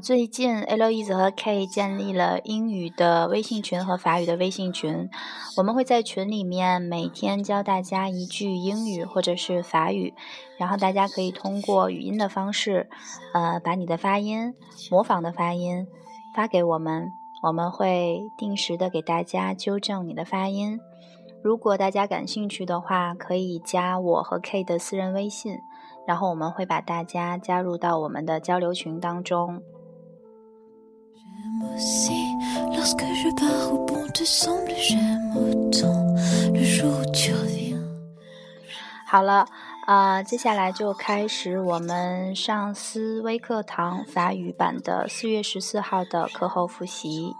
最近 Eloise 和 K 建立了英语的微信群和法语的微信群。我们会在群里面每天教大家一句英语或者是法语，然后大家可以通过语音的方式，呃，把你的发音、模仿的发音发给我们，我们会定时的给大家纠正你的发音。如果大家感兴趣的话，可以加我和 K 的私人微信，然后我们会把大家加入到我们的交流群当中。好了，啊，接下来就开始我们上思微课堂法语版的四月十四号的课后复习。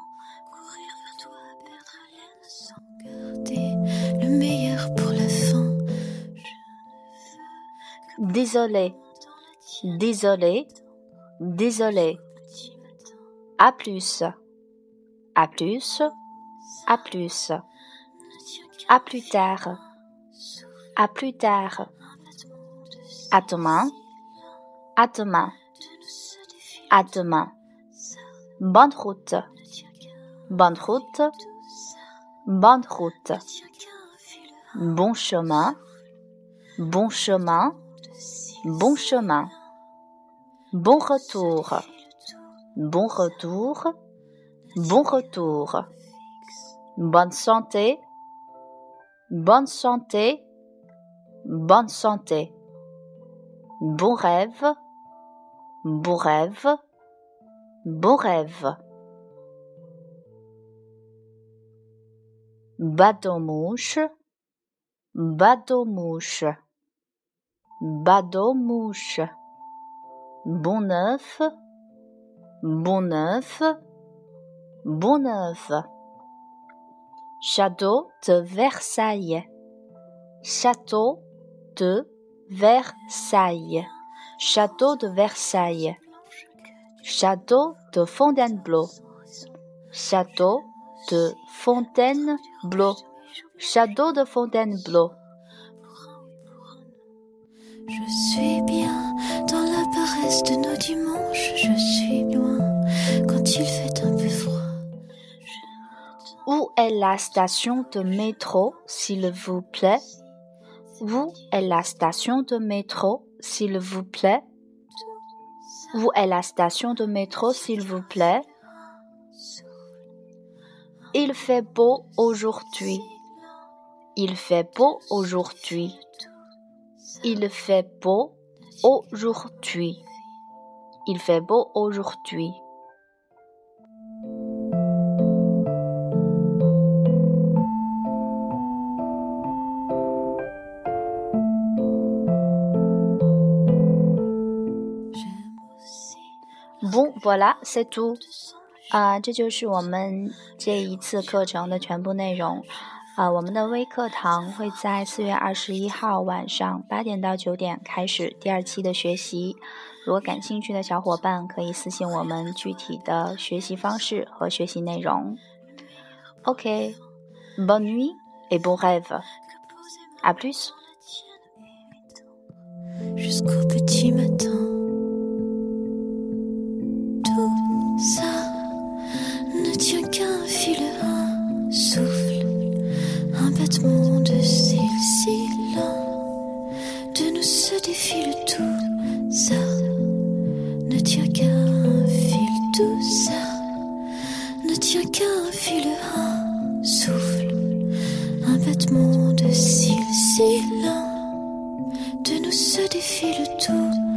Désolé, désolé, désolé. À plus, à plus, à plus. À plus tard, à plus tard. À demain, à demain. À demain. Bonne route, bonne route, bonne route. Bon chemin, bon chemin, bon chemin. Bon retour. Bon retour. Bon retour. Bonne santé. Bonne santé. Bonne santé. Bon rêve. Bon rêve. Bon rêve. Bateau mouche. Bateau mouche. Bateau mouche. Bon neuf. Bon neuf, bon. Château de Versailles. Château de Versailles. Château de Versailles. Château de Fontainebleau. Château de Fontainebleau. Château de Fontainebleau. Je suis bien dans la paresse de nos dimanches, je suis loin quand il fait un peu froid. Où est la station de métro, s'il vous plaît? Où est la station de métro, s'il vous plaît? Où est la station de métro, s'il vous plaît? Il fait beau aujourd'hui. Il fait beau aujourd'hui. Il fait beau aujourd'hui. Il fait beau aujourd'hui. Bon, voilà, c'est tout. 啊，这就是我们这一次课程的全部内容。 啊，我们的微课堂会在四月二十一号晚上八点到九点开始第二期的学习。如果感兴趣的小伙伴可以私信我们具体的学习方式和学习内容。OK，bonne nuit et bon rêve. À plus. de fil tout ça. Ne tient qu'un fil tout ça. Ne tient qu'un fil un souffle un battement de cils si de nous se défile tout